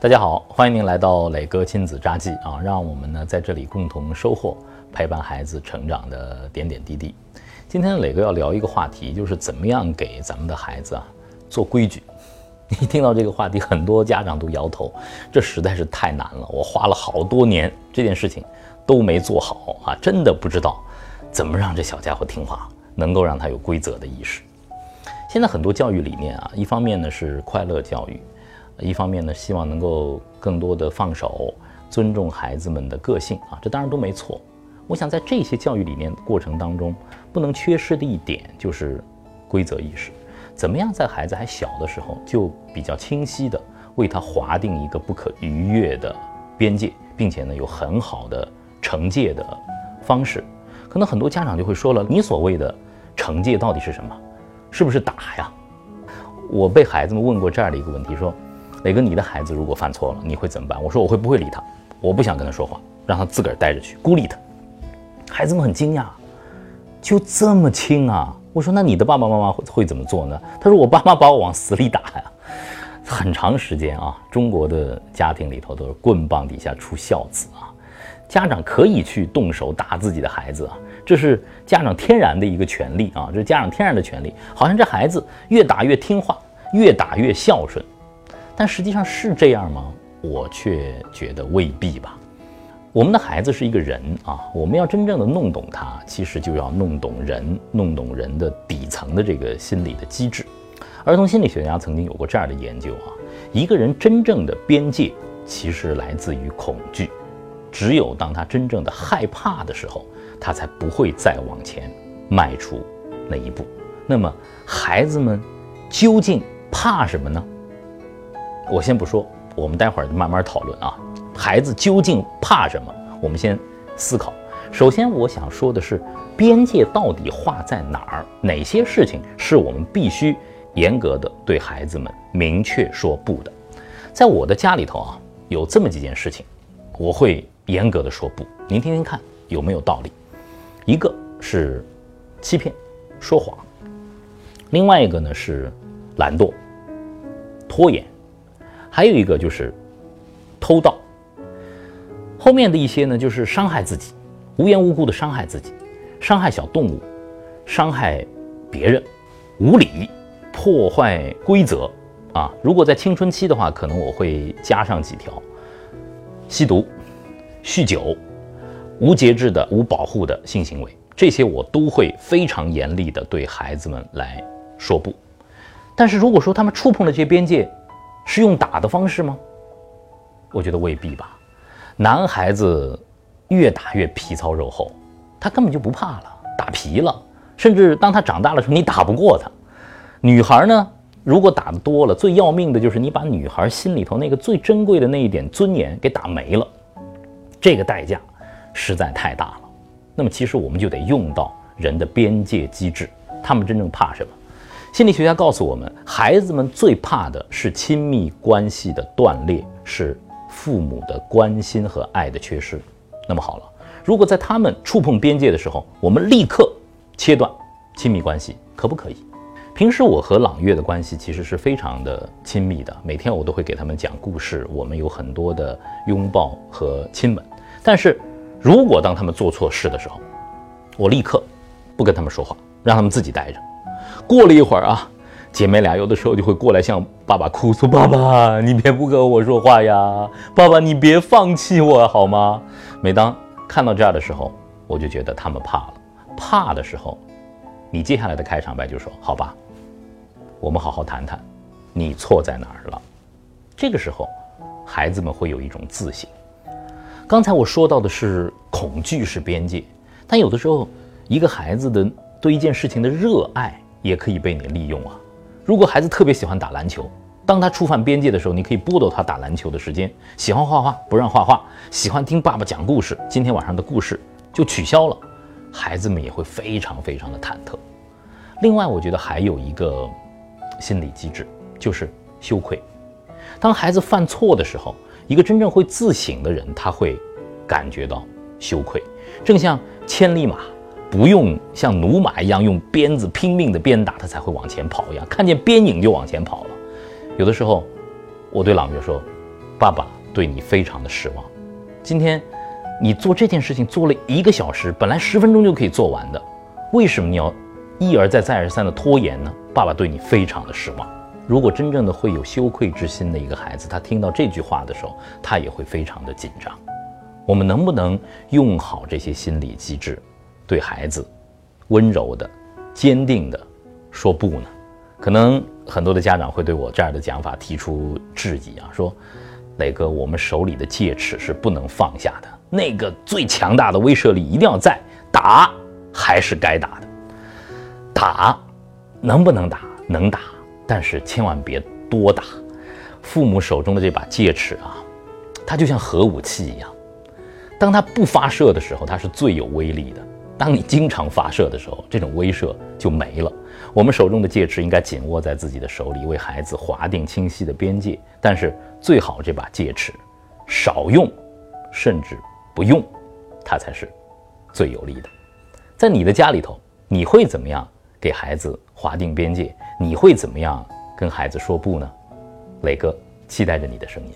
大家好，欢迎您来到磊哥亲子札记啊，让我们呢在这里共同收获陪伴孩子成长的点点滴滴。今天磊哥要聊一个话题，就是怎么样给咱们的孩子啊做规矩。一听到这个话题，很多家长都摇头，这实在是太难了。我花了好多年，这件事情都没做好啊，真的不知道怎么让这小家伙听话，能够让他有规则的意识。现在很多教育理念啊，一方面呢是快乐教育。一方面呢，希望能够更多的放手，尊重孩子们的个性啊，这当然都没错。我想在这些教育理念过程当中，不能缺失的一点就是规则意识。怎么样在孩子还小的时候就比较清晰的为他划定一个不可逾越的边界，并且呢有很好的惩戒的方式？可能很多家长就会说了，你所谓的惩戒到底是什么？是不是打呀？我被孩子们问过这样的一个问题，说。磊哥，你的孩子如果犯错了，你会怎么办？我说我会不会理他，我不想跟他说话，让他自个儿待着去，孤立他。孩子们很惊讶，就这么轻啊？我说那你的爸爸妈妈会会怎么做呢？他说我爸妈把我往死里打呀。很长时间啊，中国的家庭里头都是棍棒底下出孝子啊，家长可以去动手打自己的孩子啊，这是家长天然的一个权利啊，这是家长天然的权利。好像这孩子越打越听话，越打越孝顺。但实际上是这样吗？我却觉得未必吧。我们的孩子是一个人啊，我们要真正的弄懂他，其实就要弄懂人，弄懂人的底层的这个心理的机制。儿童心理学家曾经有过这样的研究啊，一个人真正的边界其实来自于恐惧，只有当他真正的害怕的时候，他才不会再往前迈出那一步。那么孩子们究竟怕什么呢？我先不说，我们待会儿慢慢讨论啊。孩子究竟怕什么？我们先思考。首先，我想说的是，边界到底画在哪儿？哪些事情是我们必须严格的对孩子们明确说不的？在我的家里头啊，有这么几件事情，我会严格的说不。您听听看有没有道理？一个是欺骗、说谎；另外一个呢是懒惰、拖延。还有一个就是偷盗，后面的一些呢，就是伤害自己，无缘无故的伤害自己，伤害小动物，伤害别人，无理破坏规则啊！如果在青春期的话，可能我会加上几条：吸毒、酗酒、无节制的、无保护的性行为，这些我都会非常严厉的对孩子们来说不。但是如果说他们触碰了这些边界，是用打的方式吗？我觉得未必吧。男孩子越打越皮糙肉厚，他根本就不怕了，打皮了。甚至当他长大了时候，你打不过他。女孩呢，如果打的多了，最要命的就是你把女孩心里头那个最珍贵的那一点尊严给打没了，这个代价实在太大了。那么其实我们就得用到人的边界机制，他们真正怕什么？心理学家告诉我们，孩子们最怕的是亲密关系的断裂，是父母的关心和爱的缺失。那么好了，如果在他们触碰边界的时候，我们立刻切断亲密关系，可不可以？平时我和朗月的关系其实是非常的亲密的，每天我都会给他们讲故事，我们有很多的拥抱和亲吻。但是如果当他们做错事的时候，我立刻不跟他们说话，让他们自己待着。过了一会儿啊，姐妹俩有的时候就会过来向爸爸哭诉：“爸爸，你别不跟我说话呀！爸爸，你别放弃我好吗？”每当看到这样的时候，我就觉得他们怕了。怕的时候，你接下来的开场白就说：“好吧，我们好好谈谈，你错在哪儿了？”这个时候，孩子们会有一种自信。刚才我说到的是恐惧是边界，但有的时候，一个孩子的对一件事情的热爱。也可以被你利用啊！如果孩子特别喜欢打篮球，当他触犯边界的时候，你可以剥夺他打篮球的时间。喜欢画画，不让画画；喜欢听爸爸讲故事，今天晚上的故事就取消了。孩子们也会非常非常的忐忑。另外，我觉得还有一个心理机制，就是羞愧。当孩子犯错的时候，一个真正会自省的人，他会感觉到羞愧，正像千里马。不用像驽马一样用鞭子拼命的鞭打它才会往前跑一样，看见边影就往前跑了。有的时候，我对朗月说：“爸爸对你非常的失望。今天你做这件事情做了一个小时，本来十分钟就可以做完的，为什么你要一而再再而三的拖延呢？爸爸对你非常的失望。如果真正的会有羞愧之心的一个孩子，他听到这句话的时候，他也会非常的紧张。我们能不能用好这些心理机制，对孩子温柔的、坚定的说不呢？可能很多的家长会对我这样的讲法提出质疑啊，说磊哥，我们手里的戒尺是不能放下的，那个最强大的威慑力一定要在，打还是该打的，打能不能打？能打。但是千万别多打，父母手中的这把戒尺啊，它就像核武器一样，当它不发射的时候，它是最有威力的；当你经常发射的时候，这种威慑就没了。我们手中的戒尺应该紧握在自己的手里，为孩子划定清晰的边界。但是最好这把戒尺少用，甚至不用，它才是最有力的。在你的家里头，你会怎么样给孩子划定边界？你会怎么样跟孩子说不呢？磊哥期待着你的声音。